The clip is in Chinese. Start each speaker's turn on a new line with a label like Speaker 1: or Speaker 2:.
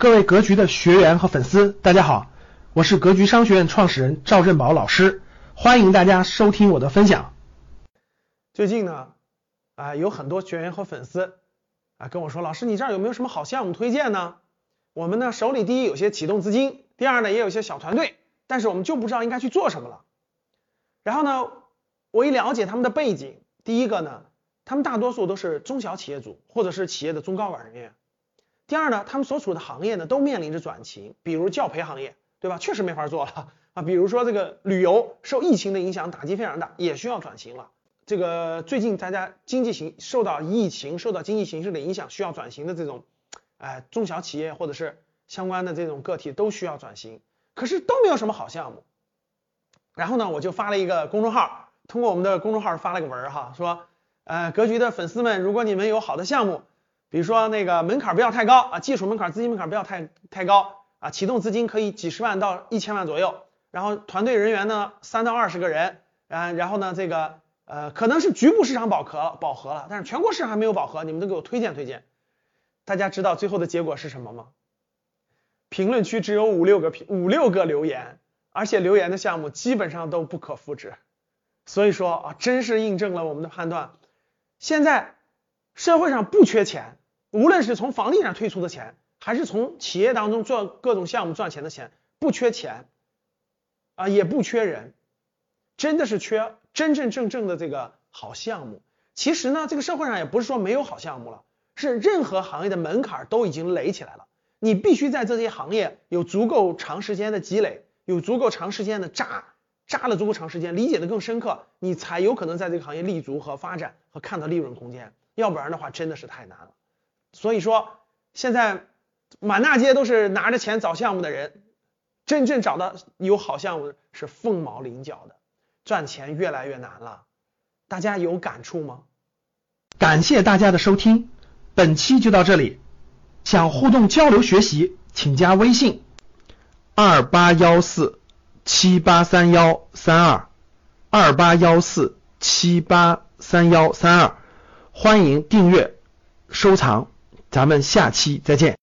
Speaker 1: 各位格局的学员和粉丝，大家好，我是格局商学院创始人赵振宝老师，欢迎大家收听我的分享。最近呢，啊，有很多学员和粉丝啊跟我说，老师你这儿有没有什么好项目推荐呢？我们呢手里第一有些启动资金，第二呢也有些小团队，但是我们就不知道应该去做什么了。然后呢，我一了解他们的背景，第一个呢，他们大多数都是中小企业主或者是企业的中高管人员。第二呢，他们所处的行业呢都面临着转型，比如教培行业，对吧？确实没法做了啊。比如说这个旅游，受疫情的影响打击非常大，也需要转型了。这个最近大家经济形受到疫情、受到经济形势的影响，需要转型的这种，哎，中小企业或者是相关的这种个体都需要转型，可是都没有什么好项目。然后呢，我就发了一个公众号，通过我们的公众号发了个文哈，说，呃，格局的粉丝们，如果你们有好的项目。比如说那个门槛不要太高啊，技术门槛、资金门槛不要太太高啊，启动资金可以几十万到一千万左右，然后团队人员呢三到二十个人，啊，然后呢这个呃可能是局部市场饱和饱和了，但是全国市场还没有饱和，你们都给我推荐推荐。大家知道最后的结果是什么吗？评论区只有五六个评五六个留言，而且留言的项目基本上都不可复制，所以说啊，真是印证了我们的判断，现在。社会上不缺钱，无论是从房地产退出的钱，还是从企业当中做各种项目赚钱的钱，不缺钱啊，也不缺人，真的是缺真真正正的这个好项目。其实呢，这个社会上也不是说没有好项目了，是任何行业的门槛都已经垒起来了，你必须在这些行业有足够长时间的积累，有足够长时间的扎扎了足够长时间，理解的更深刻，你才有可能在这个行业立足和发展和看到利润空间。要不然的话，真的是太难了。所以说，现在满大街都是拿着钱找项目的人，真正找到有好项目的是凤毛麟角的，赚钱越来越难了。大家有感触吗？感谢大家的收听，本期就到这里。想互动交流学习，请加微信二八幺四七八三幺三二二八幺四七八三幺三二。欢迎订阅、收藏，咱们下期再见。